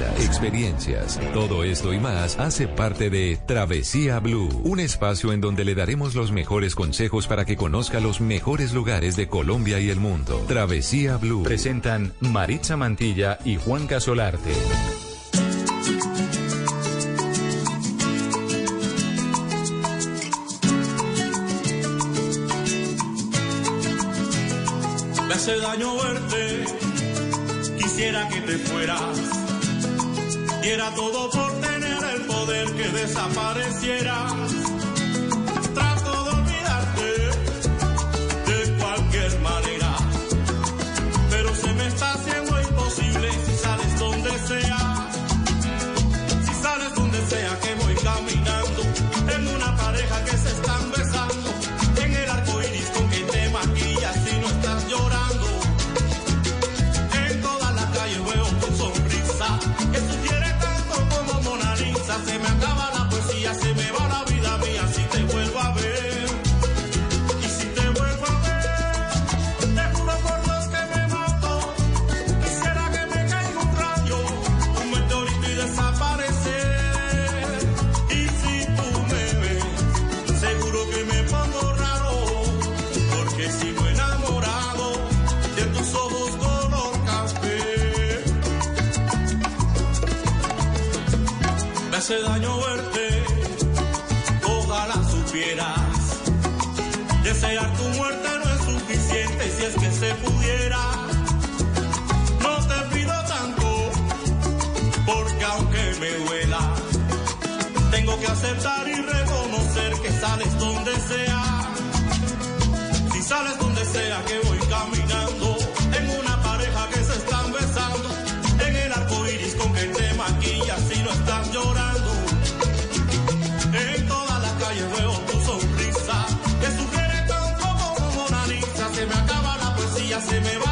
entrevistas, experiencias. Todo esto y más hace parte de Travesía Blue, un espacio en donde le daremos los mejores consejos para que conozca los mejores lugares de Colombia y el mundo. Travesía Blue. Presentan Maritza Mantilla y Juan Casolarte. Me hace daño verte, quisiera que te fueras. Diera todo por tener el poder que desaparecieras. Hace daño verte, ojalá supieras. Desear tu muerte no es suficiente si es que se pudiera. No te pido tanto, porque aunque me duela, tengo que aceptar y reconocer que sales donde sea. Si sales donde sea que voy caminando, se me va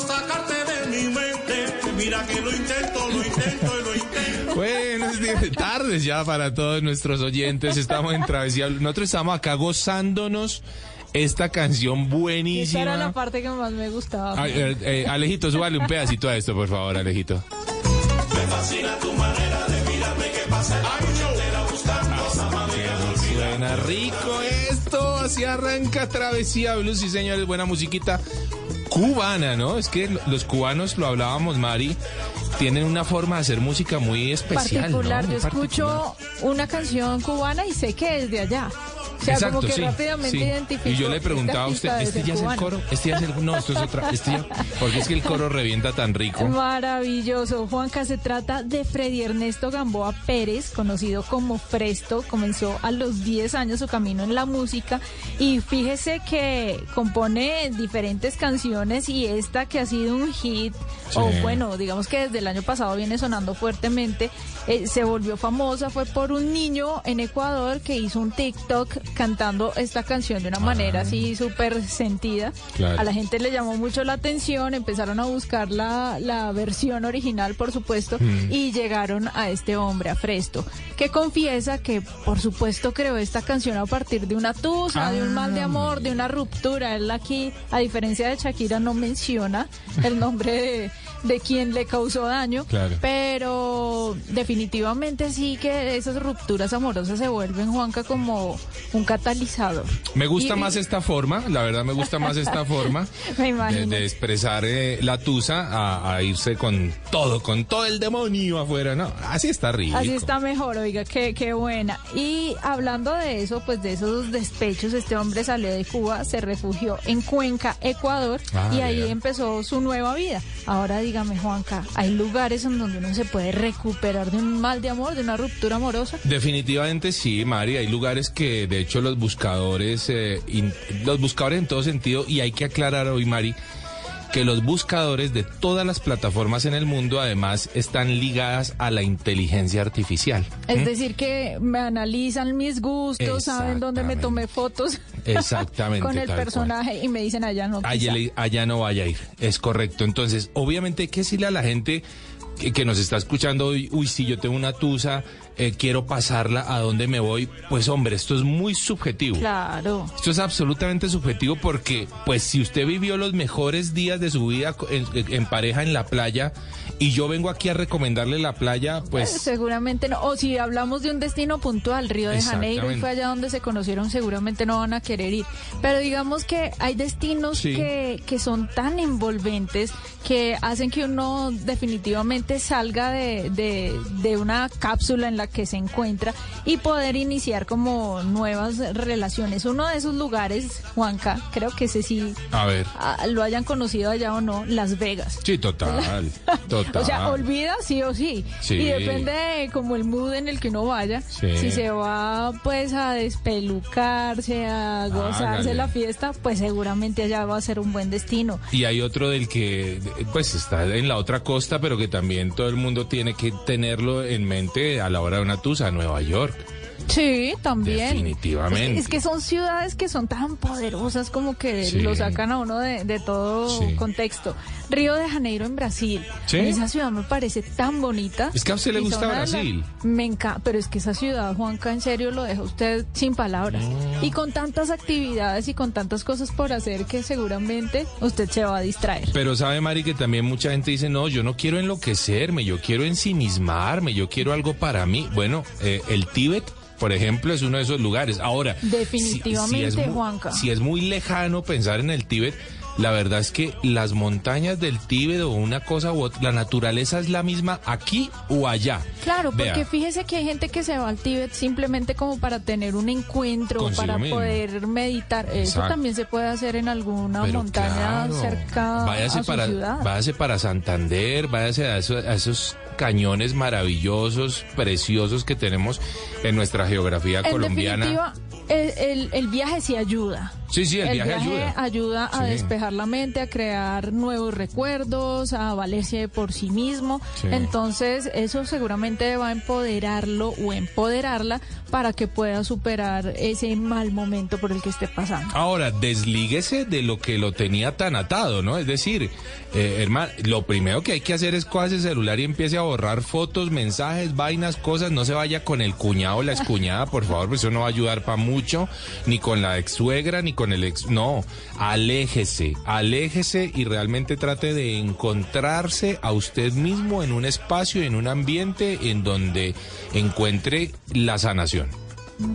sacarte de mi mente. Mira que lo intento, lo intento y lo intento. Buenas días, tardes ya para todos nuestros oyentes. Estamos en Travesía. Nosotros estamos acá gozándonos esta canción Esa buenísima. era la parte que más me gustaba. Ay, eh, eh, Alejito, súbale un pedacito a esto, por favor, Alejito. Me fascina tu manera de mirarme que pasa el año entera buscando esa manera de olvidar. Suena rico esto, así arranca Travesía Blues, sí señores, buena musiquita cubana, ¿no? Es que los cubanos, lo hablábamos, Mari, tienen una forma de hacer música muy especial. ¿no? particular. Muy Yo escucho una canción cubana y sé que es de allá. O sea, Exacto, como que sí, rápidamente sí. identifico. Y yo le preguntaba a este usted, ¿este debe ya es el coro? ¿Este ya es el No, esto es otra. Este ya- porque es que el coro revienta tan rico. Maravilloso. Juanca, se trata de Freddy Ernesto Gamboa Pérez, conocido como Fresto. Comenzó a los 10 años su camino en la música y fíjese que compone diferentes canciones y esta que ha sido un hit, Sí. o bueno, digamos que desde el año pasado viene sonando fuertemente, eh, se volvió famosa, fue por un niño en Ecuador que hizo un TikTok cantando esta canción de una manera así súper sentida. Ah. Claro. A la gente le llamó mucho la atención, empezaron a buscar la, la versión original, por supuesto, Mm. y llegaron a este hombre, a Fresto, que confiesa que, por supuesto, creó esta canción a partir de una tusa, de un mal de amor, de una ruptura. Él aquí, a diferencia de Shakira, no menciona el nombre de, de quien le causó daño, Claro. pero definitivamente sí que esas rupturas amorosas se vuelven, Juanca, como un catalizador. Me gusta Y- más esta forma, la verdad me gusta más esta forma Me de, expresar eh, la tusa a, a irse con todo, con todo el demonio afuera, ¿no? Así está rico. Así está mejor, oiga, qué, qué buena. Y hablando de eso, pues de esos despechos, este hombre salió de Cuba, se refugió en Cuenca, Ecuador, Ah, y ahí empezó su nueva vida. Ahora dígame, Juanca, ¿hay lugares en donde uno se puede recuperar de un mal de amor, de una ruptura amorosa? Definitivamente sí, Mari. Hay lugares que, de hecho, los buscadores, eh, los buscadores en todo sentido, y hay que aclarar hoy, Mari, que los buscadores de todas las plataformas en el mundo, además, están ligadas a la inteligencia artificial. Es decir, que me analizan mis gustos, saben dónde me tomé fotos Exactamente. con el cual. personaje y me dicen allá no. Allá, quizá". le- allá no vaya a ir, es correcto. Entonces, obviamente hay que decirle a la gente que, que nos está escuchando hoy, uy, si yo tengo una tusa, eh, quiero pasarla, ¿a dónde me voy? Pues hombre, esto es muy subjetivo. Claro. Esto es absolutamente subjetivo porque, pues, si usted vivió los mejores días de su vida en, en pareja en la playa y yo vengo aquí a recomendarle la playa, pues... Seguramente no. O si hablamos de un destino puntual, Río de Janeiro, y fue allá donde se conocieron, seguramente no van a querer ir. Pero digamos que hay destinos Sí. que, que son tan envolventes que hacen que uno definitivamente salga de, de, de una cápsula en la que se encuentra y poder iniciar como nuevas relaciones. Uno de esos lugares, Juanca, creo que A ver. ah, lo hayan conocido allá o no, Las Vegas. Sí, total, total. O sea, olvida sí o sí. Sí. Y depende de como el mood en el que uno vaya. Sí. Si se va pues a despelucarse, a gozarse la fiesta, pues seguramente allá va a ser un buen destino. Y hay otro del que, pues, está en la otra costa, pero que también todo el mundo tiene que tenerlo en mente a la hora de una tusa, Nueva York. Sí, también. Definitivamente. Es, es que son ciudades que son tan poderosas como que Sí. lo sacan a uno de, de todo Sí. contexto. Río de Janeiro en Brasil. Sí. Esa ciudad me parece tan bonita. Es que a usted le gusta Brasil. Me encanta, pero es que esa ciudad, Juanca, en serio lo deja usted sin palabras. Y con tantas actividades y con tantas cosas por hacer que seguramente usted se va a distraer. Pero sabe, Mari, que también mucha gente dice, no, yo no quiero enloquecerme, yo quiero ensimismarme, yo quiero algo para mí. Bueno, eh, el Tíbet, por ejemplo, es uno de esos lugares. Ahora, si- Definitivamente, es mu- Juanca. Si es muy lejano pensar en el Tíbet, la verdad es que las montañas del Tíbet o una cosa u otra, la naturaleza es la misma aquí o allá. Claro, porque fíjese que hay gente que se va al Tíbet simplemente como para tener un encuentro, Consigo para mismo. poder meditar. Eso también se puede hacer en alguna Pero montaña claro, cerca váyase a su para, ciudad. Váyase para Santander, váyase a, eso- a esos cañones maravillosos, preciosos que tenemos en nuestra geografía En colombiana. definitiva, el, el- el viaje sí ayuda. Sí, sí, el, viaje, ayuda. ayuda a Sí. despejar la mente, a crear nuevos recuerdos, a valerse por sí mismo. Sí. Entonces, eso seguramente va a empoderarlo o empoderarla para que pueda superar ese mal momento por el que esté pasando. Ahora, deslíguese de lo que lo tenía tan atado, ¿no? Es decir, eh, hermano, lo primero que hay que hacer es coger ese celular y empiece a borrar fotos, mensajes, vainas, cosas. No se vaya con el cuñado o la excuñada, por favor, pues eso no va a ayudar para mucho, ni con la ex suegra, ni con el ex. No, aléjese, aléjese y realmente trate de encontrarse a usted mismo en un espacio, en un ambiente en donde encuentre la sanación.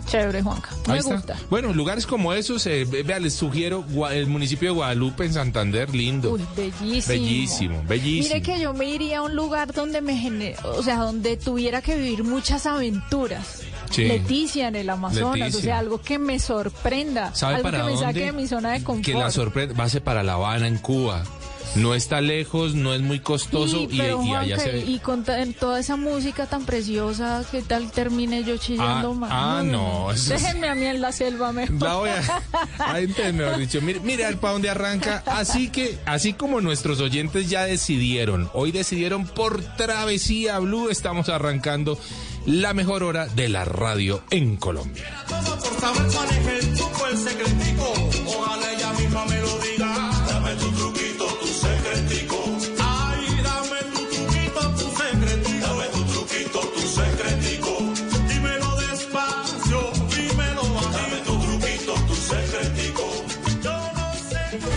Chévere, Juanca. Me gusta. Bueno, lugares como esos, eh, ve- vea, les sugiero el municipio de Guadalupe en Santander, lindo. Uy, bellísimo. Bellísimo, bellísimo. Mire que yo me iría a un lugar donde me o sea, donde tuviera que vivir muchas aventuras. Sí. Leticia en el Amazonas, o Leticia. sea, algo que me sorprenda, ¿Sabe algo para que me dónde? saque de mi zona de confort. Que la sorpresa, va a ser para La Habana, en Cuba. No está lejos, no es muy costoso Sí, y, pero, y allá Juanca, se ve. y con toda esa música tan preciosa, ¿qué tal termine yo chillando Ah, más? ah, no, eso es- Déjenme a mí en la selva mejor. La voy a, ahí te- mejor dicho, mire al pa' dónde arranca. Así que, así como nuestros oyentes ya decidieron, hoy decidieron por Travesía Blue, estamos arrancando la mejor hora de la radio en Colombia. Todo por saber cuál es el truco, el secretico. Ojalá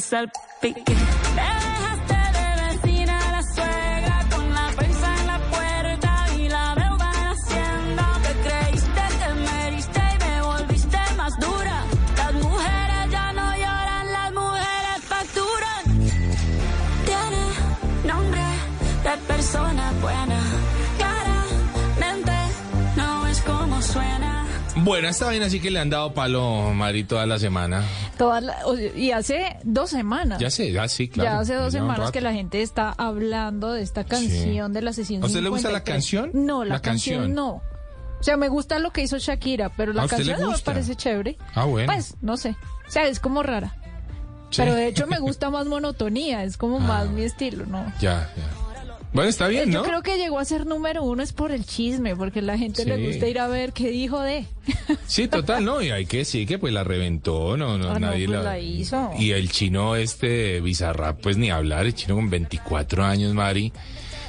Perdón que Bueno, esta vaina sí que le han dado palo, Mari, toda la semana. La- o- y hace dos semanas. Ya sé, ya sí, claro. ya hace dos ya semanas que la gente está hablando de esta canción de la sesión. ¿A usted le gusta la 53. canción? No, la, La canción, canción. no. O sea, me gusta lo que hizo Shakira, pero la ¿A usted le canción no me parece chévere. Ah, bueno. Pues, no sé. O sea, es como rara. Sí. Pero de hecho me gusta más monotonía, es como Ah. más mi estilo, ¿no? Ya, ya. Bueno, está bien, Yo ¿no? creo que llegó a ser número uno es por el chisme, porque a la gente le Sí. gusta ir a ver qué dijo de. Sí, total, ¿no? Y hay que decir que pues la reventó, no, no, Ah, no, nadie pues la hizo. Y el chino este Bizarrap, pues ni hablar, el chino con 24 años, Mari,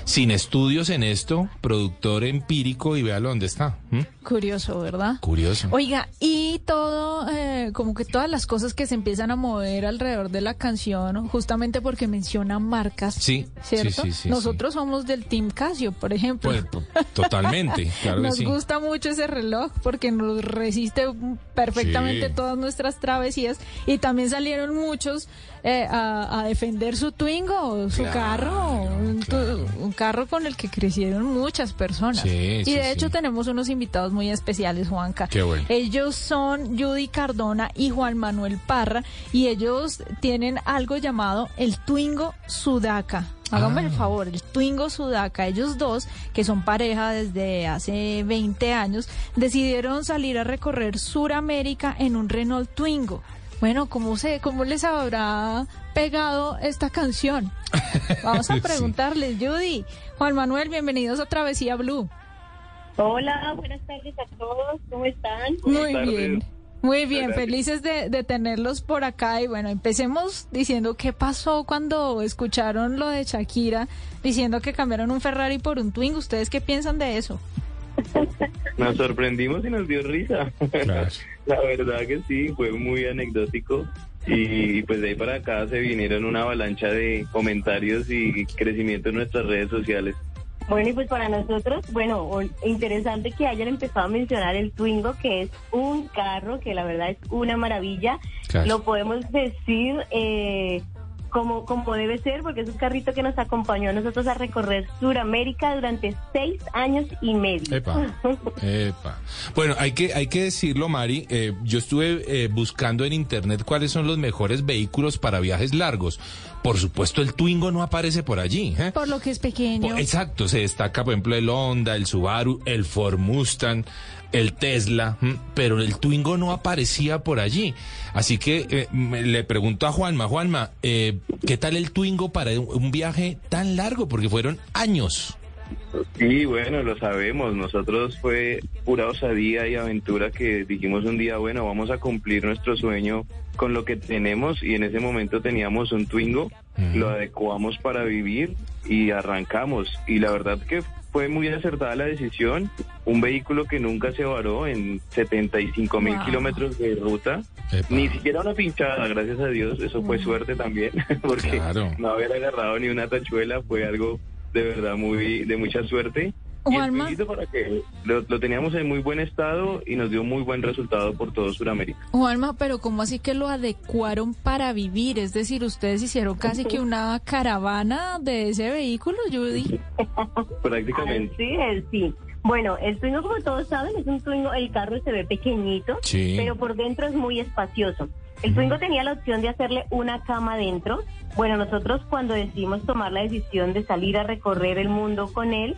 sin estudios en esto, productor empírico y véalo dónde está. ¿m? Curioso, ¿verdad? Curioso. Oiga, y todo, eh, como que todas las cosas que se empiezan a mover alrededor de la canción, justamente porque menciona marcas. Sí, ¿Cierto? sí, sí, Nosotros somos del Team Casio, por ejemplo. Pues, totalmente, claro nos gusta mucho ese reloj porque nos resiste perfectamente todas nuestras travesías y también salieron muchos eh, a, a defender su Twingo, su Claro, carro, un, claro. un carro con el que crecieron muchas personas. Sí, y sí, de hecho sí. tenemos unos invitados muy especiales, Juanca. Qué bueno. Ellos son Judy Cardona y Juan Manuel Parra y ellos tienen algo llamado el Twingo Sudaca. Hágame el Ah. favor, el Twingo Sudaca. Ellos dos, que son pareja desde hace 20 años, decidieron salir a recorrer Suramérica en un Renault Twingo. Bueno, ¿cómo, se, ¿cómo les habrá pegado esta canción? Vamos a Sí. preguntarles, Judy. Juan Manuel, bienvenidos a Travesía Blue. Hola, buenas tardes a todos, ¿cómo están? Muy bien. Muy bien, Gracias. felices de, de tenerlos por acá y bueno, empecemos diciendo qué pasó cuando escucharon lo de Shakira diciendo que cambiaron un Ferrari por un Twingo. ¿Ustedes qué piensan de eso? Nos sorprendimos y nos dio risa. Claro. La verdad que sí, fue muy anecdótico. Y pues de ahí para acá se vinieron una avalancha de comentarios y crecimiento en nuestras redes sociales. Bueno, y pues para nosotros, bueno, o- interesante que hayan empezado a mencionar el Twingo, que es un carro que la verdad es una maravilla. Claro. Lo podemos decir eh, como, como debe ser, porque es un carrito que nos acompañó a nosotros a recorrer Sudamérica durante seis años y medio. Epa, epa. Bueno, hay que, hay que decirlo, Mari. eh, yo estuve eh, buscando en internet cuáles son los mejores vehículos para viajes largos. Por supuesto, el Twingo no aparece por allí. ¿eh? Por lo que es pequeño. Exacto, se destaca, por ejemplo, el Honda, el Subaru, el Ford Mustang, el Tesla, pero el Twingo no aparecía por allí. Así que eh, me- le pregunto a Juanma, Juanma, eh, ¿qué tal el Twingo para un, un viaje tan largo? Porque fueron años. Y bueno, lo sabemos, nosotros fue pura osadía y aventura que dijimos un día, bueno, vamos a cumplir nuestro sueño con lo que tenemos y en ese momento teníamos un Twingo, lo adecuamos para vivir y arrancamos. Y la verdad que fue muy acertada la decisión, un vehículo que nunca se varó en 75 mil Wow. kilómetros de ruta, Epa. ni siquiera una pinchada, gracias a Dios, eso fue suerte también, porque Claro. no haber agarrado ni una tachuela fue algo de verdad muy de mucha suerte. Y el Juanma. Para que lo, lo teníamos en muy buen estado y nos dio muy buen resultado por todo Sudamérica. Juanma, pero ¿cómo así que lo adecuaron para vivir? Es decir, ustedes hicieron casi que una caravana de ese vehículo, Judy. Prácticamente. Así es, sí. Bueno, el Twingo, como todos saben, es un Twingo, el carro se ve pequeñito, Sí. pero por dentro es muy espacioso. El Twingo tenía la opción de hacerle una cama dentro. Bueno, nosotros cuando decidimos tomar la decisión de salir a recorrer el mundo con él,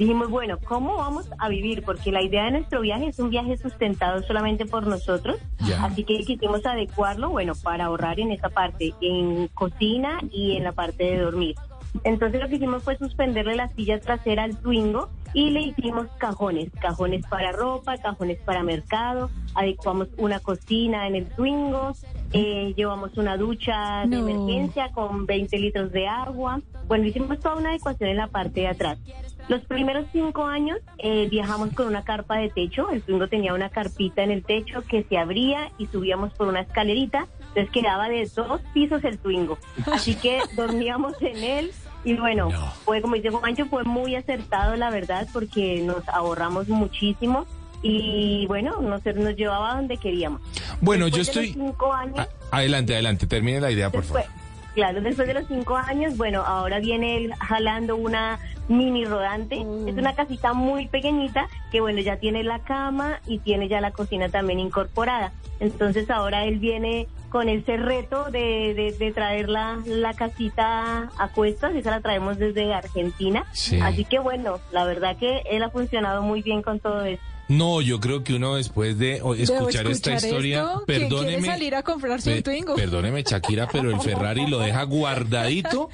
dijimos, bueno, ¿cómo vamos a vivir? Porque la idea de nuestro viaje es un viaje sustentado solamente por nosotros. Así que quisimos adecuarlo, bueno, para ahorrar en esa parte, en cocina y en la parte de dormir. Entonces lo que hicimos fue suspenderle la silla trasera al Twingo y le hicimos cajones, cajones para ropa, cajones para mercado, adecuamos una cocina en el Twingo, eh, llevamos una ducha de No. emergencia con 20 litros de agua. Bueno, hicimos toda una adecuación en la parte de atrás. Los primeros cinco años eh, viajamos con una carpa de techo. El Twingo tenía una carpita en el techo que se abría y subíamos por una escalerita. Entonces quedaba de dos pisos el Twingo. Así que dormíamos en él. Y bueno, No. fue como dice Juancho, fue muy acertado, la verdad, porque nos ahorramos muchísimo. Y bueno, nos, nos llevaba donde queríamos. Bueno, yo Después de estoy... los cinco años, adelante, adelante, termine la idea, por favor. claro, después de los cinco años, bueno, ahora viene él jalando una mini rodante. Es una casita muy pequeñita que, bueno, ya tiene la cama y tiene ya la cocina también incorporada. Entonces ahora él viene con ese reto de, de, de traer la, la casita a cuestas, esa la traemos desde Argentina. Sí. Así que bueno, la verdad que él ha funcionado muy bien con todo esto. No, yo creo que uno después de o- Debo escuchar, esta historia, esto, ¿quién quiere perdóneme, salir a comprarse un Twingo? perdóneme Shakira, pero el Ferrari lo deja guardadito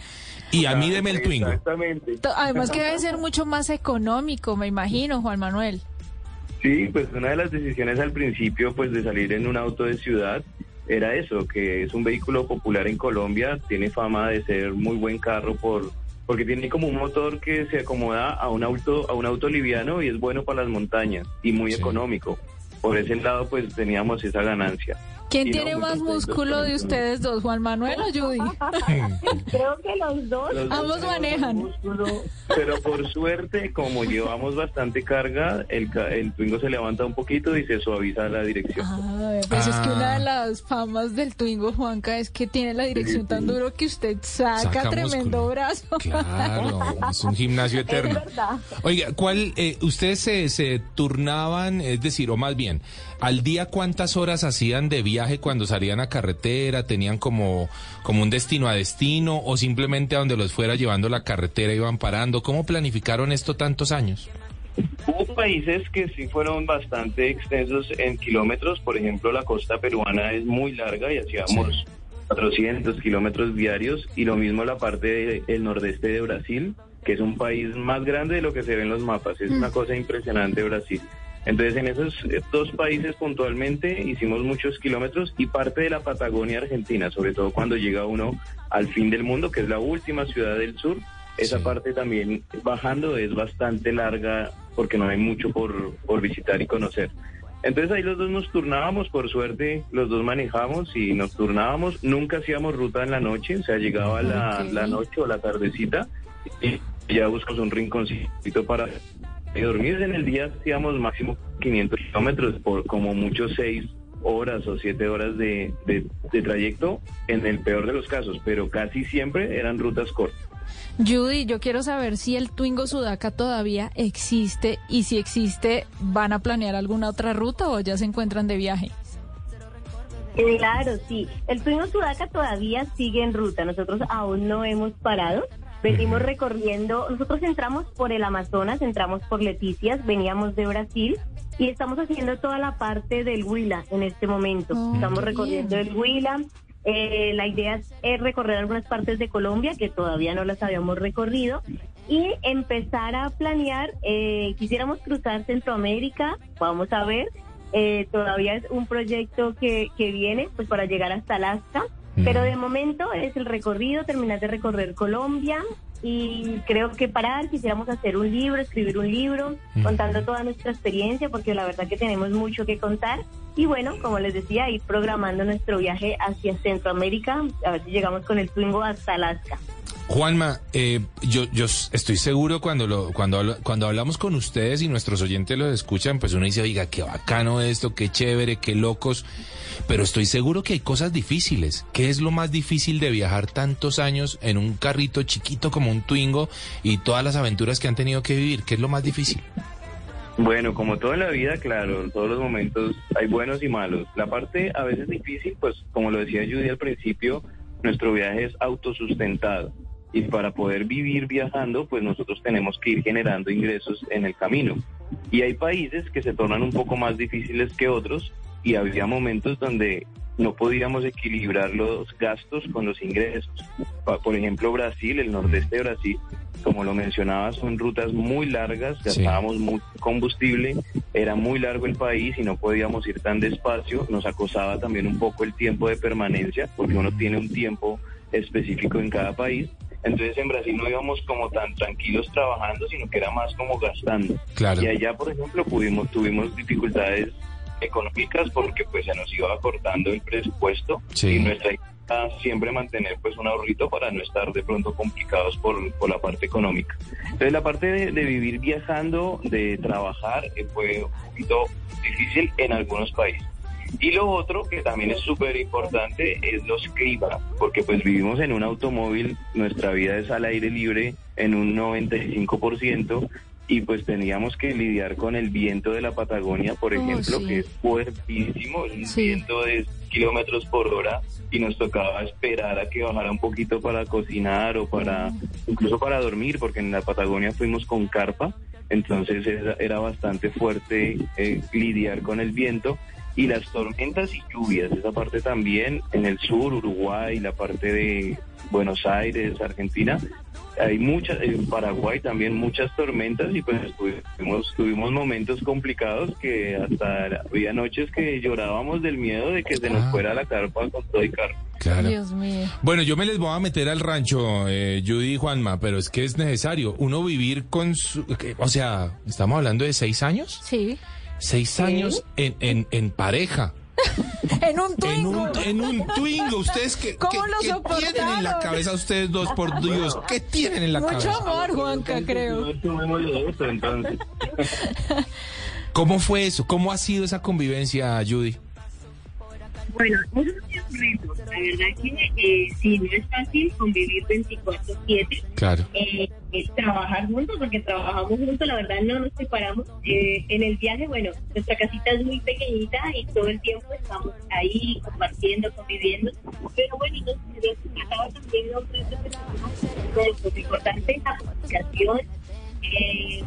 y a mí deme el Twingo. Exactamente. To- Además que debe ser mucho más económico, me imagino, Juan Manuel. Sí, pues una de las decisiones al principio, pues de salir en un auto de ciudad, era eso, que es un vehículo popular en Colombia, tiene fama de ser muy buen carro por porque tiene como un motor que se acomoda a un auto a un auto liviano y es bueno para las montañas y muy Sí. económico. Por ese lado, pues teníamos esa ganancia. ¿Quién tiene más músculo de ustedes dos, Juan Manuel o Judy? Creo que los dos Los Ambos manejan. músculo, pero por suerte, como llevamos bastante carga, el, ca- el Twingo se levanta un poquito y se suaviza la dirección. Ah, pues es que Ah. una de las famas del Twingo, Juanca, es que tiene la dirección tan duro que usted saca, Saca tremendo músculo. brazo. Claro, es un gimnasio es eterno. verdad. Oiga, ¿cuál, eh, ustedes se, se turnaban, es decir, o más bien, al día cuántas horas hacían de viaje cuando salían a carretera? ¿Tenían como, como un destino a destino o simplemente a donde los fuera llevando la carretera iban parando? ¿Cómo planificaron esto tantos años? Hubo países que sí fueron bastante extensos en kilómetros, por ejemplo la costa peruana es muy larga y hacíamos 400 kilómetros diarios y lo mismo la parte del nordeste de Brasil, que es un país más grande de lo que se ve en los mapas, es una cosa impresionante Brasil. Entonces en esos eh, dos países puntualmente hicimos muchos kilómetros y parte de la Patagonia Argentina, sobre todo cuando llega uno al fin del mundo, que es la última ciudad del sur, esa Sí. parte también bajando es bastante larga porque no hay mucho por, por visitar y conocer. Entonces ahí los dos nos turnábamos, por suerte los dos manejamos y nos turnábamos, nunca hacíamos ruta en la noche, o sea, llegaba la, la noche o la tardecita y ya buscamos un rinconcito para dormir. En el día hacíamos máximo 500 kilómetros por como mucho 6 horas o 7 horas de, de- de trayecto en el peor de los casos, pero casi siempre eran rutas cortas. Judy, yo quiero saber si el Twingo Sudaca todavía existe y si existe, ¿van a planear alguna otra ruta o ya se encuentran de viaje? Claro, sí. El Twingo Sudaca todavía sigue en ruta. Nosotros aún no hemos parado. Venimos recorriendo, nosotros entramos por el Amazonas, entramos por Leticias, veníamos de Brasil y estamos haciendo toda la parte del Huila en este momento. Oh, estamos recorriendo bien. el Huila. Eh, la idea es, es recorrer algunas partes de Colombia que todavía no las habíamos recorrido y empezar a planear. eh, quisiéramos cruzar Centroamérica, vamos a ver. Eh, todavía es un proyecto que, que viene pues para llegar hasta Alaska, pero de momento es el recorrido, terminar de recorrer Colombia y creo que parar, quisiéramos hacer un libro, escribir un libro, contando toda nuestra experiencia, porque la verdad que tenemos mucho que contar. Y bueno, como les decía, ir programando nuestro viaje hacia Centroamérica, a ver si llegamos con el Twingo hasta Alaska. Juanma, eh, yo, yo estoy seguro cuando lo, cuando, cuando hablamos con ustedes y nuestros oyentes los escuchan, pues uno dice, oiga, qué bacano esto, qué chévere, qué locos, pero estoy seguro que hay cosas difíciles. ¿Qué es lo más difícil de viajar tantos años en un carrito chiquito como un Twingo y todas las aventuras que han tenido que vivir? ¿Qué es lo más difícil? Bueno, como todo en la vida, claro, en todos los momentos hay buenos y malos. La parte a veces difícil, pues como lo decía Judy al principio, nuestro viaje es autosustentado. Y para poder vivir viajando, pues nosotros tenemos que ir generando ingresos en el camino. Y hay países que se tornan un poco más difíciles que otros y había momentos donde no podíamos equilibrar los gastos con los ingresos. Por ejemplo, Brasil, el nordeste de Brasil, como lo mencionaba, son rutas muy largas, gastábamos mucho combustible, era muy largo el país y no podíamos ir tan despacio, nos acosaba también un poco el tiempo de permanencia, porque uno tiene un tiempo específico en cada país. Entonces en Brasil no íbamos como tan tranquilos trabajando, sino que era más como gastando. Claro. Y allá, por ejemplo, pudimos, tuvimos dificultades económicas porque pues se nos iba acortando el presupuesto Sí. y nuestra idea siempre mantener pues un ahorrito para no estar de pronto complicados por, por la parte económica. Entonces la parte de, de vivir viajando, de trabajar, eh, fue un poquito difícil en algunos países. Y lo otro que también es súper importante es los climas, porque pues vivimos en un automóvil, nuestra vida es al aire libre en un 95% y pues teníamos que lidiar con el viento de la Patagonia, por Oh, ejemplo, sí. que es fuertísimo, es un Sí. viento de kilómetros por hora y nos tocaba esperar a que bajara un poquito para cocinar o para incluso para dormir, porque en la Patagonia fuimos con carpa, entonces era, era bastante fuerte eh, lidiar con el viento y las tormentas y lluvias, esa parte también en el sur, Uruguay, la parte de Buenos Aires, Argentina, hay muchas, en Paraguay también muchas tormentas y pues tuvimos, tuvimos momentos complicados que hasta había noches que llorábamos del miedo de que se nos Ah. fuera la carpa con todo y carpa. Claro. Dios mío. Bueno, yo me les voy a meter al rancho, eh, Judy y Juanma, pero es que es necesario uno vivir con su... O sea, estamos hablando de seis años. Sí. Seis años en, en, en pareja. En un En Twingo. un, en un Twingo. ¿Ustedes qué, ¿Cómo qué- lo qué tienen en la cabeza ustedes dos, por Dios? ¿Qué tienen en la Mucho cabeza? amor, Juanca, creo. No tuvimos de eso, entonces. ¿Cómo fue eso? ¿Cómo ha sido esa convivencia, Judy? Bueno, eso es un reto. La verdad que eh, sí, no es fácil convivir 24-7. Claro. eh, eh, trabajar juntos, porque trabajamos juntos, la verdad no nos separamos. Eh, en el viaje, bueno, nuestra casita es muy pequeñita y todo el tiempo estamos ahí compartiendo, conviviendo. Pero bueno, nos nos trataba también de ofrecer lo importante es la comunicación. Eh,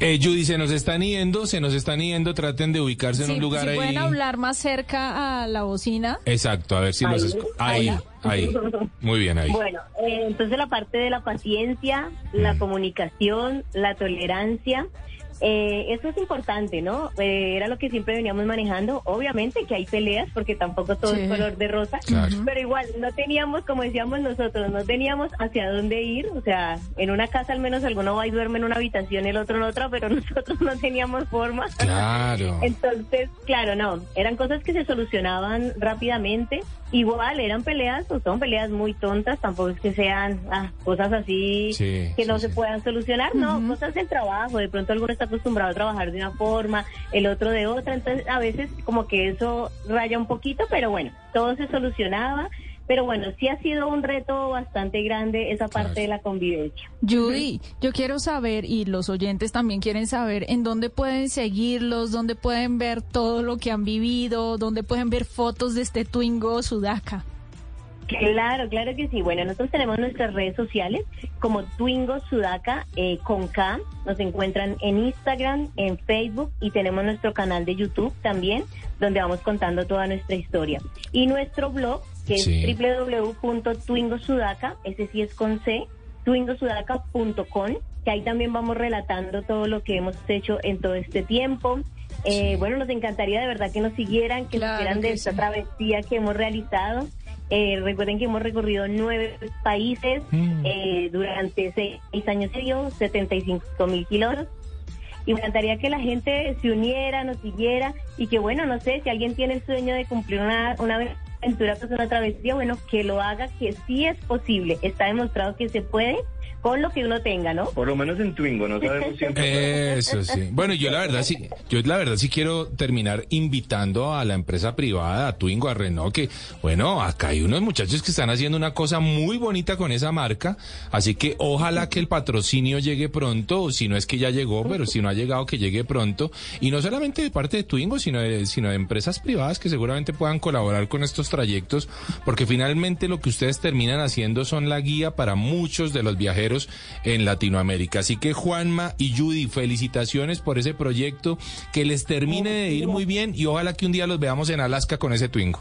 Eh, Judy, se nos están yendo, se nos están yendo, traten de ubicarse en un lugar si ahí. pueden hablar más cerca a la bocina. Exacto, a ver si nos... escu- Ahí, ahí. Muy bien, ahí. Bueno, eh, entonces la parte de la paciencia, la comunicación, la tolerancia, eh, eso es importante, ¿no? Eh, era lo que siempre veníamos manejando. Obviamente que hay peleas porque tampoco todo Sí. es color de rosa, Claro. pero igual no teníamos, como decíamos nosotros, no teníamos hacia dónde ir. O sea, en una casa al menos alguno va y duerme en una habitación, el otro en otra, pero nosotros no teníamos forma. Claro. Entonces, claro, no, eran cosas que se solucionaban rápidamente. Igual, eran peleas, o son peleas muy tontas, tampoco es que sean ah, cosas así Sí, que no sí, se sí. puedan solucionar, no, cosas del trabajo, de pronto alguno está acostumbrado a trabajar de una forma, el otro de otra, entonces a veces como que eso raya un poquito, pero bueno, todo se solucionaba. Pero bueno, sí ha sido un reto bastante grande esa parte de la convivencia. Judy, yo quiero saber, y los oyentes también quieren saber, en dónde pueden seguirlos, dónde pueden ver todo lo que han vivido, dónde pueden ver fotos de este Twingo Sudaca. Claro, claro que sí. Bueno, nosotros tenemos nuestras redes sociales como Twingo Sudaca eh, con K. Nos encuentran en Instagram, en Facebook y tenemos nuestro canal de YouTube también, donde vamos contando toda nuestra historia. Y nuestro blog, que Sí. es www.twingosudaca, ese sí es con C, twingosudaca.com, que ahí también vamos relatando todo lo que hemos hecho en todo este tiempo. Eh, Bueno, nos encantaría de verdad que nos siguieran, que Claro supieran de que esta sí. travesía que hemos realizado. Eh, recuerden que hemos recorrido nueve países Mm. eh, durante seis años y medio, 75 mil kilómetros. Y me encantaría que la gente se uniera, nos siguiera y que, bueno, no sé, si alguien tiene el sueño de cumplir una, una aventura, pues una travesía, bueno, que lo haga, que sí es posible. Está demostrado que se puede con lo que uno tenga, ¿no? Por lo menos en Twingo, no sabemos siempre. Eso sí. Bueno, yo la verdad sí, yo la verdad sí quiero terminar invitando a la empresa privada, a Twingo, a Renault, que bueno, acá hay unos muchachos que están haciendo una cosa muy bonita con esa marca, así que ojalá que el patrocinio llegue pronto, o si no es que ya llegó, pero si no ha llegado que llegue pronto, y no solamente de parte de Twingo, sino de, sino de empresas privadas que seguramente puedan colaborar con estos trayectos, porque finalmente lo que ustedes terminan haciendo son la guía para muchos de los viajeros en Latinoamérica. Así que Juanma y Judy, felicitaciones por ese proyecto, que les termine de ir muy bien y ojalá que un día los veamos en Alaska con ese Twingo.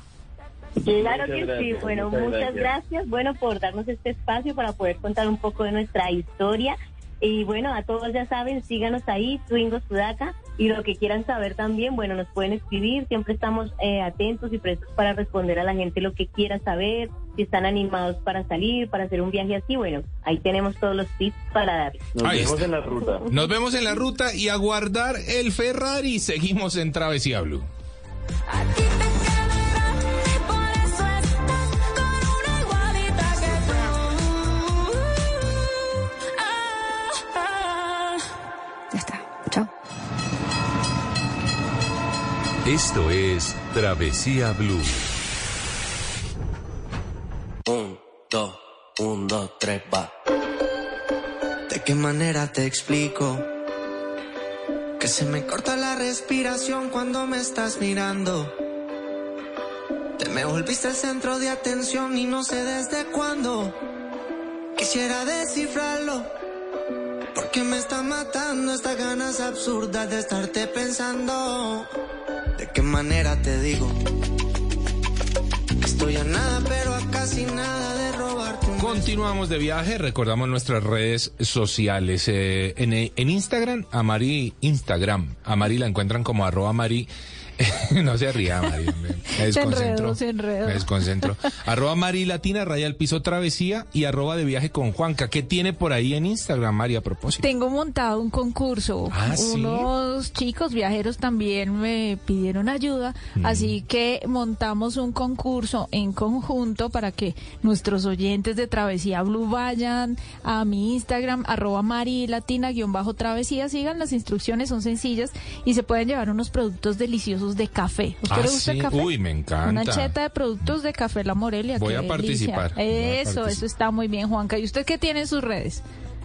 Claro que sí, bueno, muchas muchas gracias. gracias, bueno, por darnos este espacio para poder contar un poco de nuestra historia. Y bueno, a todos ya saben, síganos ahí, Twingo Sudaca, y lo que quieran saber también, bueno, nos pueden escribir, siempre estamos eh, atentos y prestos para responder a la gente lo que quiera saber, si están animados para salir, para hacer un viaje así, bueno, ahí tenemos todos los tips para darles. Nos Ahí vemos está. en la ruta. Nos vemos en la ruta y a guardar el Ferrari. Seguimos en Travesía Blue. Ah, ah. Ya está. Chao. Esto es Travesía Blue. Un, dos, un, dos, tres, va. ¿De qué manera te explico? Que se me corta la respiración cuando me estás mirando. Te me volviste el centro de atención y no sé desde cuándo. Quisiera descifrarlo. Porque me está matando estas ganas absurdas de estarte pensando. ¿De qué manera te digo? Estoy a nada, pero Continuamos de viaje, recordamos nuestras redes sociales. eh, en, Instagram, a Mari, Instagram, a Mari la encuentran como arroba Mari. no se ría, Mari. Me, me Se desconcentro. enredó, se. Me desconcentro. arroba Mari Latina, raya al piso travesía y arroba de viaje con Juanca. ¿Qué tiene por ahí en Instagram, Mari, a propósito? Tengo montado un concurso. Ah, ¿sí? Unos chicos viajeros también me pidieron ayuda, Mm. así que montamos un concurso en conjunto para que nuestros oyentes de Travesía Blue vayan a mi Instagram, arroba marilatina guion bajo travesía, sigan las instrucciones, son sencillas y se pueden llevar unos productos deliciosos de café. ¿A ¿Usted Ah, le gusta el café? Uy, me encanta. Una cheta de productos de café La Morelia. Voy a participar, voy a Eso, participar. eso está muy bien, Juanca. ¿Y usted qué tiene en sus redes?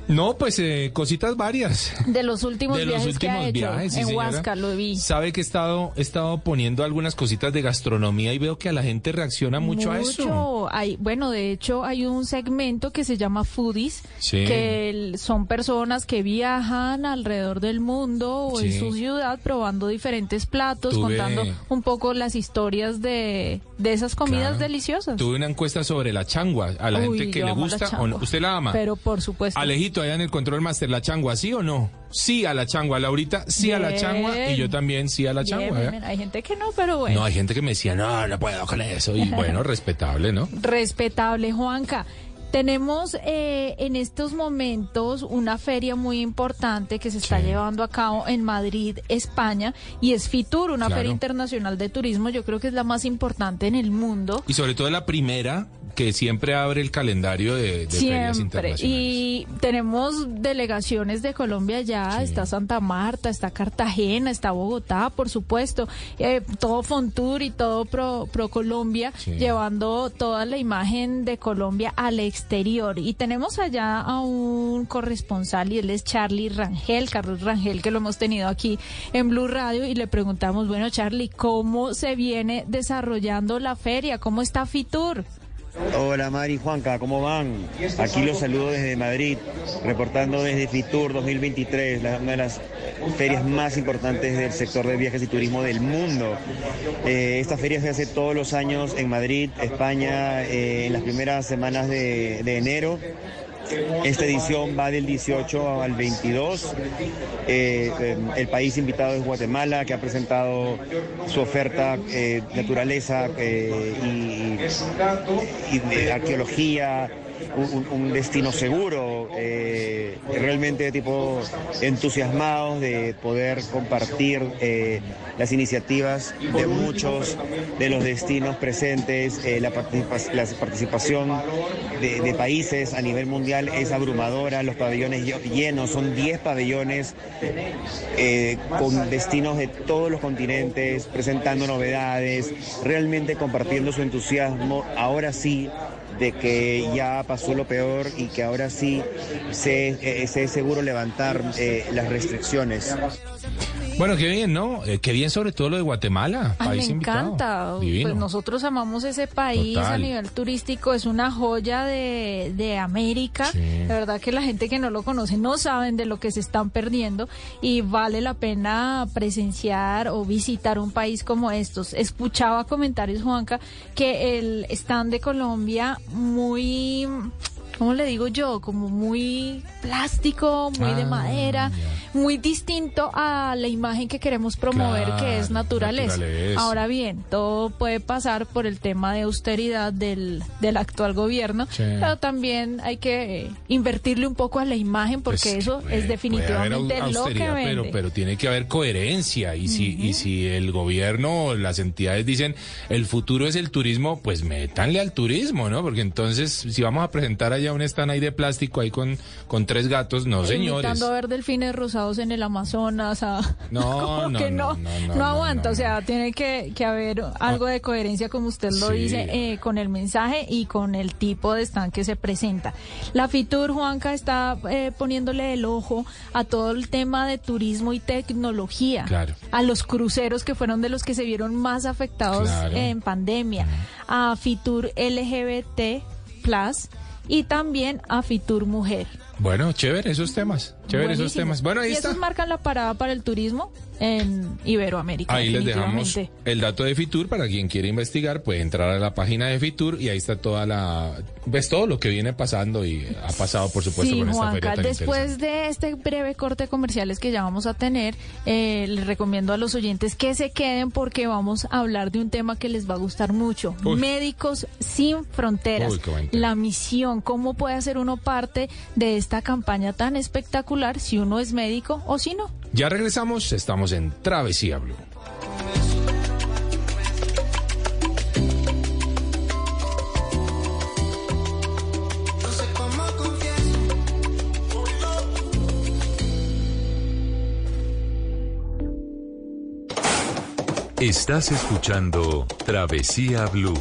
No, pues eh, cositas varias. De los últimos de los viajes que ha últimos hecho viajes, sí, en señora. Huasca, lo vi. Sabe que he estado, he estado poniendo algunas cositas de gastronomía y veo que a la gente reacciona mucho, a eso. Hay, bueno, de hecho hay un segmento que se llama Foodies, Sí. que el- son personas que viajan alrededor del mundo o en su ciudad probando diferentes platos, Tuve- contando un poco las historias de, de esas comidas Claro. deliciosas. Tuve una encuesta sobre la changua, a la Uy, gente que le la gusta o no. ¿Usted la ama? Pero por supuesto. Alejito, allá en el control master, la changua, ¿sí o no? Sí a la changua, Laurita, sí a la changua y yo también sí a la Bien, changua. ¿eh? bien. Hay gente que no, pero bueno. No, hay gente que me decía, no, no puedo con eso. Y bueno, respetable, ¿no? Respetable, Juanca. Tenemos eh, en estos momentos una feria muy importante que se está Sí. llevando a cabo en Madrid, España, y es FITUR, una Claro. feria internacional de turismo. Yo creo que es la más importante en el mundo. Y sobre todo la primera que siempre abre el calendario de, de ferias internacionales. Y tenemos delegaciones de Colombia ya. Sí. Está Santa Marta, está Cartagena, está Bogotá, por supuesto. Eh, todo Fontour y todo Pro, Pro Colombia, Sí. llevando toda la imagen de Colombia al exterior. Y tenemos allá a un corresponsal y él es Charlie Rangel, Carlos Rangel, que lo hemos tenido aquí en Blue Radio. Y le preguntamos, bueno, Charlie, ¿cómo se viene desarrollando la feria? ¿Cómo está Fitur? Hola Mari Juanca, ¿cómo van? Aquí los saludo desde Madrid, reportando desde Fitur 2023, la- una de las ferias más importantes del sector de viajes y turismo del mundo. Eh, esta feria se hace todos los años en Madrid, España, eh, en las primeras semanas de enero. Esta edición va del 18 al 22. Eh, eh, el país invitado es Guatemala, que ha presentado su oferta eh, naturaleza eh, y, arqueología un, destino seguro, eh, realmente tipo entusiasmados de poder compartir eh, las iniciativas de muchos de los destinos presentes, eh, la, participa- la participación de, países a nivel mundial es abrumadora, los pabellones lle- llenos, son 10 pabellones eh, con destinos de todos los continentes, presentando novedades, realmente compartiendo su entusiasmo, ahora sí, de que ya pasó lo peor y que ahora sí se, eh, es seguro levantar eh, las restricciones. Bueno, qué bien, ¿no? Eh, qué bien sobre todo lo de Guatemala. Ay, me invitado. encanta. Divino. Pues nosotros amamos ese país Total. a nivel turístico. Es una joya de, de América. Sí. De verdad que la gente que no lo conoce no saben de lo que se están perdiendo y vale la pena presenciar o visitar un país como estos. Escuchaba comentarios, Juanca, que el stand de Colombia muy... ¿Cómo le digo yo? Como muy plástico, muy de Ah, madera, muy distinto a la imagen que queremos promover, que es naturaleza. naturaleza. Ahora bien, todo puede pasar por el tema de austeridad del, del actual gobierno, Sí. pero también hay que eh, invertirle un poco a la imagen porque Pues, eso es definitivamente lo que vende. Pero, pero tiene que haber coherencia y si y si el gobierno o las entidades dicen el futuro es el turismo, pues métanle al turismo, ¿no? Porque entonces si vamos a presentar allá un stand ahí de plástico ahí con con tres gatos, no señores. Invitando a ver delfines rosados en el Amazonas. A... No, como no, que no, no, no, no, no, no, aguanta. no, o sea, tiene que, que haber algo de coherencia, como usted lo Sí. dice, eh, con el mensaje y con el tipo de stand que se presenta. La FITUR, Juanca, está eh, poniéndole el ojo a todo el tema de turismo y tecnología. Claro. A los cruceros que fueron de los que se vieron más afectados Claro. en pandemia. A FITUR LGBT Plus y también a FITUR Mujer. Bueno, chévere esos temas. Chévere esos temas. Bueno, ahí y está. esos marcan la parada para el turismo en Iberoamérica. Ahí les dejamos el dato de Fitur para quien quiere investigar, puede entrar a la página de Fitur y ahí está toda la ves todo lo que viene pasando y ha pasado por supuesto Sí, con esta Juanca, feria tan después de este breve corte de comerciales que ya vamos a tener, eh, les recomiendo a los oyentes que se queden porque vamos a hablar de un tema que les va a gustar mucho. Uy. Médicos sin fronteras. Uy, la misión, cómo puede hacer uno parte de esta campaña tan espectacular si uno es médico o si no. Ya regresamos, estamos en Travesía Blue. Estás escuchando Travesía Blue.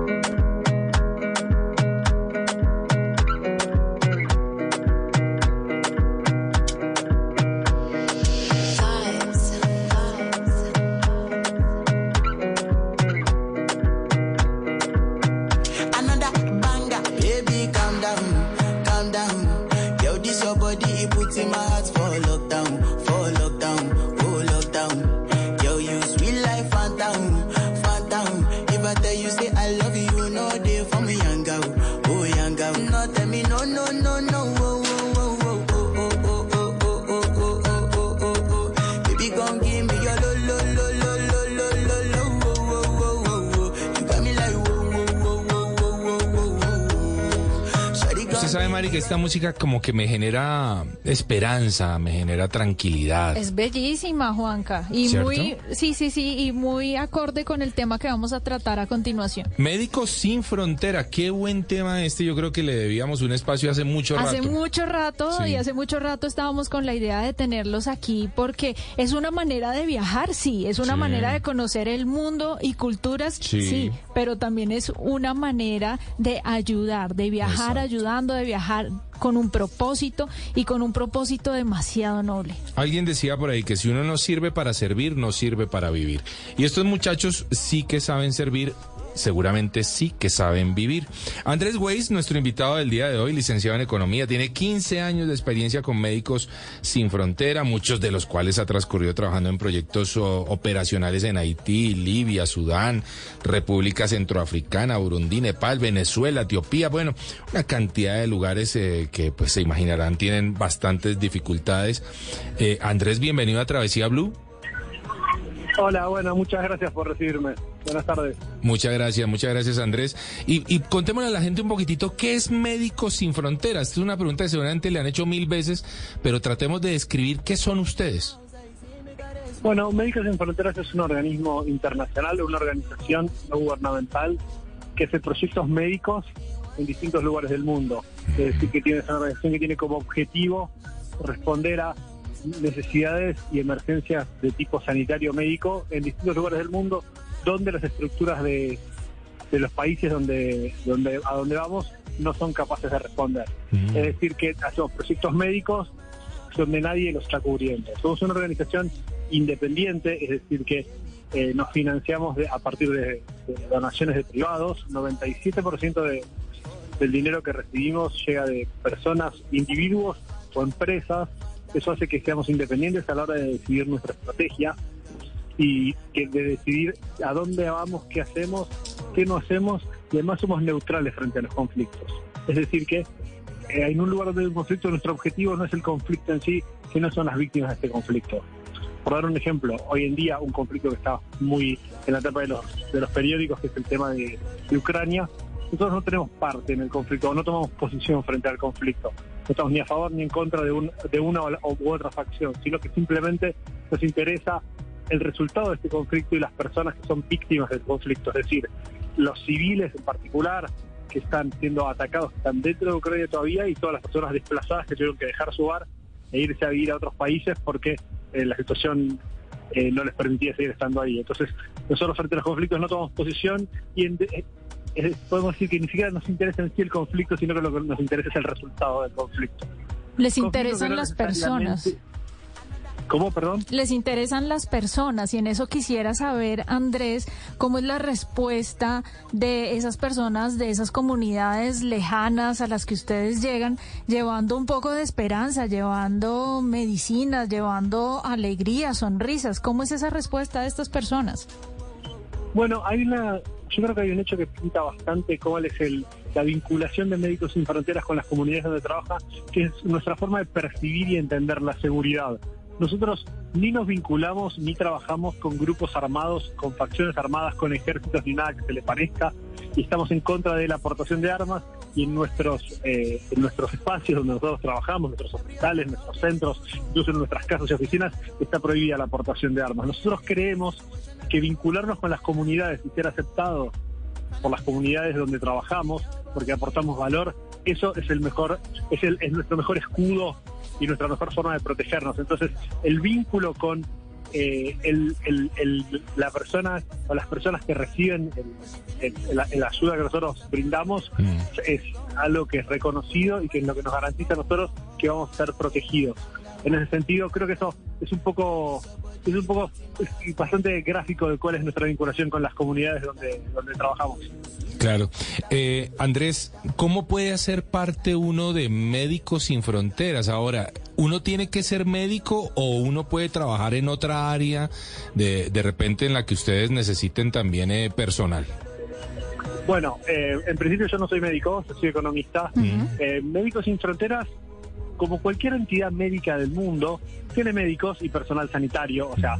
Que esta música como que me genera esperanza, me genera tranquilidad. Es bellísima, Juanca. Y ¿Cierto? muy, sí, sí, sí, y muy acorde con el tema que vamos a tratar a continuación. Médicos sin frontera, qué buen tema este. Yo creo que le debíamos un espacio hace mucho rato. Hace mucho rato Sí. y hace mucho rato estábamos con la idea de tenerlos aquí porque es una manera de viajar, sí, es una Sí. manera de conocer el mundo y culturas, Sí. sí, pero también es una manera de ayudar, de viajar Exacto. ayudando, de viajar con un propósito y con un propósito demasiado noble. Alguien decía por ahí que si uno no sirve para servir, no sirve para vivir. Y estos muchachos sí que saben servir seguramente sí que saben vivir. Andrés Weiss, nuestro invitado del día de hoy, licenciado en Economía, tiene 15 años de experiencia con Médicos Sin Frontera, muchos de los cuales ha transcurrido trabajando en proyectos operacionales en Haití, Libia, Sudán, República Centroafricana, Burundi, Nepal, Venezuela, Etiopía, bueno, una cantidad de lugares eh, que pues se imaginarán tienen bastantes dificultades. Eh, Andrés, bienvenido a Travesía Blue. Hola, bueno, muchas gracias por recibirme. Buenas tardes. Muchas gracias, muchas gracias Andrés. Y, y contémosle a la gente un poquitito, ¿qué es Médicos Sin Fronteras? Esta es una pregunta que seguramente le han hecho mil veces, pero tratemos de describir qué son ustedes. Bueno, Médicos Sin Fronteras es un organismo internacional, una organización no gubernamental que hace proyectos médicos en distintos lugares del mundo. Es decir, que tiene esa organización que tiene como objetivo responder a necesidades y emergencias de tipo sanitario médico en distintos lugares del mundo donde las estructuras de, de los países donde, donde a donde vamos no son capaces de responder. Es decir, que hacemos proyectos médicos donde nadie los está cubriendo. Somos una organización independiente, es decir, que eh, nos financiamos a partir de, donaciones de privados. 97% de, del dinero que recibimos llega de personas, individuos o empresas eso hace que seamos independientes a la hora de decidir nuestra estrategia y que de decidir a dónde vamos, qué hacemos, qué no hacemos y además somos neutrales frente a los conflictos. Es decir, que eh, en un lugar donde hay un conflicto nuestro objetivo no es el conflicto en sí, sino son las víctimas de este conflicto. Por dar un ejemplo, hoy en día un conflicto que está muy en la etapa de los, de los periódicos, que es el tema de, Ucrania, nosotros no tenemos parte en el conflicto, no tomamos posición frente al conflicto no estamos ni a favor ni en contra de, un, de una u otra facción, sino que simplemente nos interesa el resultado de este conflicto y las personas que son víctimas del conflicto, es decir, los civiles en particular que están siendo atacados, que están dentro de Ucrania todavía y todas las personas desplazadas que tuvieron que dejar su hogar e irse a vivir a otros países porque eh, la situación eh, no les permitía seguir estando ahí. Entonces, nosotros frente a los conflictos no tomamos posición y en, podemos decir que ni siquiera nos interesa en sí el conflicto, sino que lo que nos interesa es el resultado del conflicto. Les interesan las personas. ¿Cómo, perdón? Les interesan las personas y en eso quisiera saber, Andrés, cómo es la respuesta de esas personas, de esas comunidades lejanas a las que ustedes llegan, llevando un poco de esperanza, llevando medicinas, llevando alegría, sonrisas. ¿Cómo es esa respuesta de estas personas? Bueno, hay una yo creo que hay un hecho que pinta bastante cuál es el, la vinculación de Médicos Sin Fronteras con las comunidades donde trabaja, que es nuestra forma de percibir y entender la seguridad. Nosotros ni nos vinculamos ni trabajamos con grupos armados, con facciones armadas, con ejércitos ni nada que se le parezca, y estamos en contra de la aportación de armas y en nuestros, eh, en nuestros espacios donde nosotros trabajamos, nuestros hospitales, nuestros centros, incluso en nuestras casas y oficinas, está prohibida la aportación de armas. Nosotros creemos que vincularnos con las comunidades y ser aceptados por las comunidades donde trabajamos, porque aportamos valor, eso es el mejor, es, el, es nuestro mejor escudo y nuestra mejor forma de protegernos. Entonces, el vínculo con eh, el, la persona o las personas que reciben la, ayuda que nosotros brindamos mm. es algo que es reconocido y que es lo que nos garantiza a nosotros que vamos a ser protegidos. En ese sentido, creo que eso es un poco es un poco bastante gráfico de cuál es nuestra vinculación con las comunidades donde, donde trabajamos. Claro. Eh, Andrés, ¿cómo puede hacer parte uno de Médicos Sin Fronteras? Ahora, ¿uno tiene que ser médico o uno puede trabajar en otra área de, de repente en la que ustedes necesiten también eh, personal? Bueno, eh, en principio yo no soy médico, soy economista. Médicos Sin Fronteras como cualquier entidad médica del mundo, tiene médicos y personal sanitario, o sea,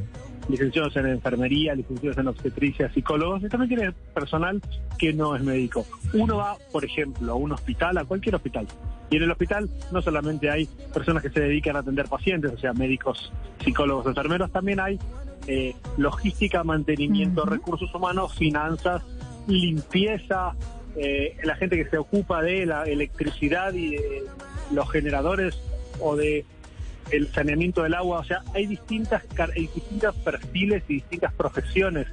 licenciados en enfermería, licenciados en obstetricia, psicólogos, y también tiene personal que no es médico. Uno va, por ejemplo, a un hospital, a cualquier hospital, y en el hospital no solamente hay personas que se dedican a atender pacientes, o sea, médicos, psicólogos, enfermeros, también hay eh, logística, mantenimiento, recursos humanos, finanzas, limpieza, eh, la gente que se ocupa de la electricidad y de los generadores o de el saneamiento del agua, o sea, hay distintas hay distintos perfiles y distintas profesiones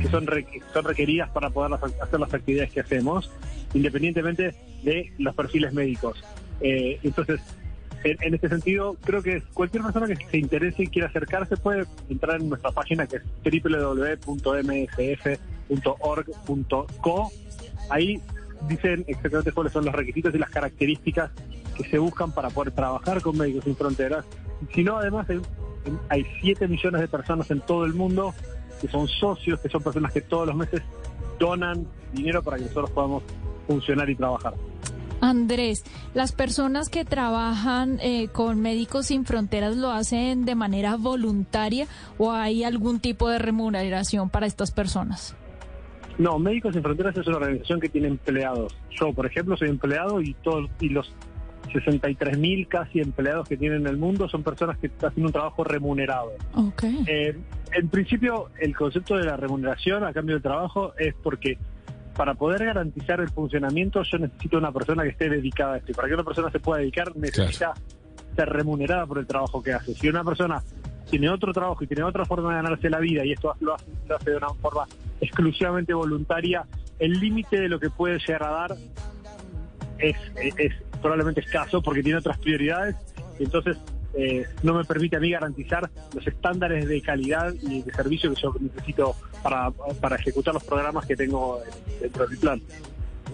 que son, son requeridas para poder hacer las actividades que hacemos, independientemente de los perfiles médicos. Eh, entonces, en, en este sentido, creo que cualquier persona que se interese y quiera acercarse puede entrar en nuestra página que es www.msf.org.co. Ahí dicen exactamente cuáles son los requisitos y las características que se buscan para poder trabajar con Médicos Sin Fronteras. Si no, además hay, hay 7 millones de personas en todo el mundo que son socios, que son personas que todos los meses donan dinero para que nosotros podamos funcionar y trabajar. Andrés, ¿las personas que trabajan eh, con Médicos Sin Fronteras lo hacen de manera voluntaria o hay algún tipo de remuneración para estas personas? No, Médicos Sin Fronteras es una organización que tiene empleados. Yo, por ejemplo, soy empleado y todos y los 63 mil casi empleados que tienen en el mundo son personas que hacen un trabajo remunerado. Okay. Eh, en principio, el concepto de la remuneración a cambio de trabajo es porque para poder garantizar el funcionamiento yo necesito una persona que esté dedicada a esto. Y para que una persona se pueda dedicar necesita ser remunerada por el trabajo que hace. Si una persona tiene otro trabajo y tiene otra forma de ganarse la vida y esto lo hace, lo hace de una forma exclusivamente voluntaria, el límite de lo que puede llegar a dar es, probablemente escaso porque tiene otras prioridades. Entonces, eh, no me permite a mí garantizar los estándares de calidad y de servicio que yo necesito para, para ejecutar los programas que tengo dentro del plan.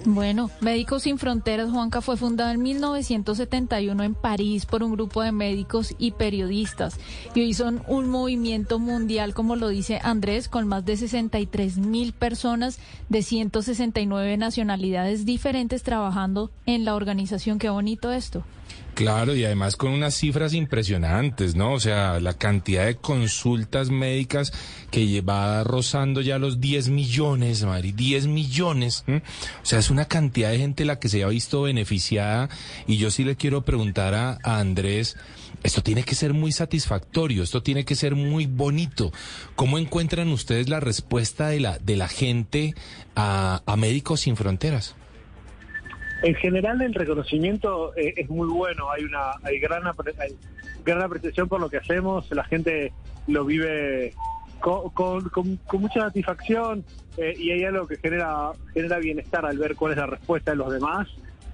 Bueno, Médicos Sin Fronteras, Juanca, fue fundado en 1971 en París por un grupo de médicos y periodistas. Y hoy son un movimiento mundial, como lo dice Andrés, con más de 63 mil personas de 169 nacionalidades diferentes trabajando en la organización. Qué bonito esto. Claro, y además con unas cifras impresionantes, ¿no? O sea, la cantidad de consultas médicas que va rozando ya los 10 millones, Mari, 10 millones. ¿m? O sea, es una cantidad de gente la que se ha visto beneficiada. Y yo sí le quiero preguntar a, a Andrés, esto tiene que ser muy satisfactorio, esto tiene que ser muy bonito. ¿Cómo encuentran ustedes la respuesta de la, de la gente a, a Médicos Sin Fronteras? En general el reconocimiento eh, es muy bueno, hay una hay gran, apre- hay gran apreciación por lo que hacemos, la gente lo vive con, con- mucha satisfacción eh, y hay algo que genera, genera bienestar al ver cuál es la respuesta de los demás.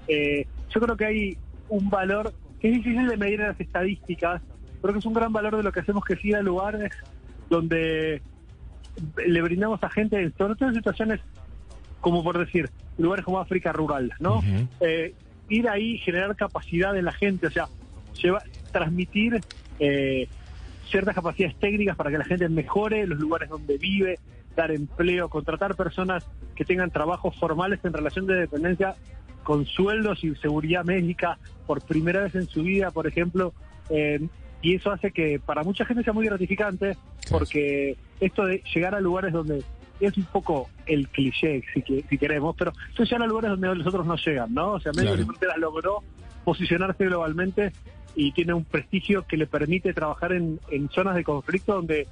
Eh, yo creo que hay un valor que es difícil de medir en las estadísticas, pero que es un gran valor de lo que hacemos que siga lugares donde le brindamos a gente, sobre todo en situaciones como por decir, lugares como África rural, ¿no? Eh, ir ahí, generar capacidad en la gente, o sea, lleva, transmitir eh, ciertas capacidades técnicas para que la gente mejore los lugares donde vive, dar empleo, contratar personas que tengan trabajos formales en relación de dependencia con sueldos y seguridad médica por primera vez en su vida, por ejemplo. eh, y eso hace que para mucha gente sea muy gratificante, porque esto de llegar a lugares donde es un poco el cliché, si, si queremos, pero son llegar a lugares donde los otros no llegan, ¿no? O sea, Médicos Sin Fronteras logró posicionarse globalmente y tiene un prestigio que le permite trabajar en, en zonas de conflicto donde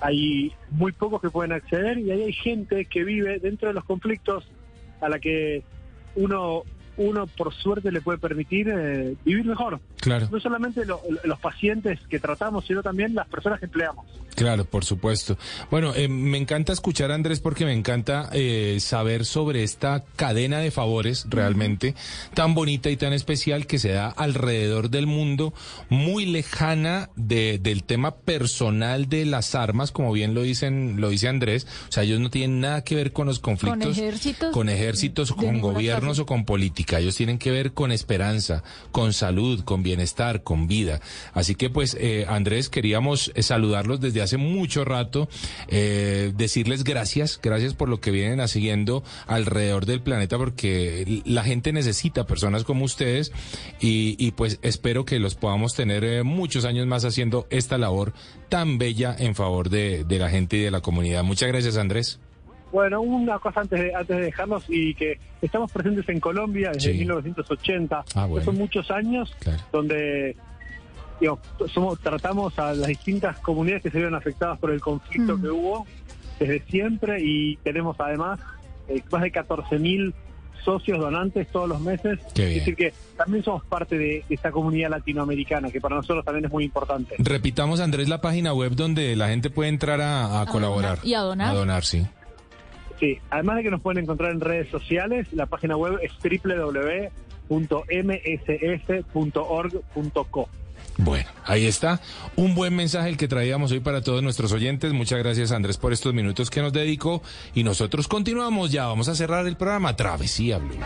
hay muy pocos que pueden acceder y ahí hay gente que vive dentro de los conflictos a la que uno uno por suerte le puede permitir eh, vivir mejor. Claro. No solamente lo- los pacientes que tratamos, sino también las personas que empleamos. Claro, por supuesto. Bueno, eh, me encanta escuchar a Andrés porque me encanta eh, saber sobre esta cadena de favores realmente tan bonita y tan especial que se da alrededor del mundo, muy lejana de, del tema personal de las armas, como bien lo dicen, lo dice Andrés. O sea, ellos no tienen nada que ver con los conflictos, ejércitos con ejércitos, con gobiernos o con política. Ellos tienen que ver con esperanza, con salud, con bienestar, con vida. Así que pues, eh, Andrés, queríamos eh, saludarlos desde hace mucho rato, eh, decirles gracias, gracias por lo que vienen haciendo alrededor del planeta, porque la gente necesita personas como ustedes y, y, pues espero que los podamos tener eh, muchos años más haciendo esta labor tan bella en favor de, de la gente y de la comunidad. Muchas gracias, Andrés. Bueno, una cosa antes de, antes de dejarnos y que estamos presentes en Colombia desde Sí. 1980. Ah, bueno. Son muchos años donde digamos, somos, tratamos a las distintas comunidades que se vieron afectadas por el conflicto que hubo desde siempre y tenemos además eh, más de 14 mil socios donantes todos los meses. Qué bien. Es decir, que también somos parte de, esta comunidad latinoamericana, que para nosotros también es muy importante. Repitamos, Andrés, la página web donde la gente puede entrar a, a colaborar. y a donar. A donar, sí. Sí, además de que nos pueden encontrar en redes sociales, la página web es www.mss.org.co. Bueno, ahí está. Un buen mensaje el que traíamos hoy para todos nuestros oyentes. Muchas gracias Andrés por estos minutos que nos dedicó. Y nosotros continuamos ya. Vamos a cerrar el programa Travesía Blue.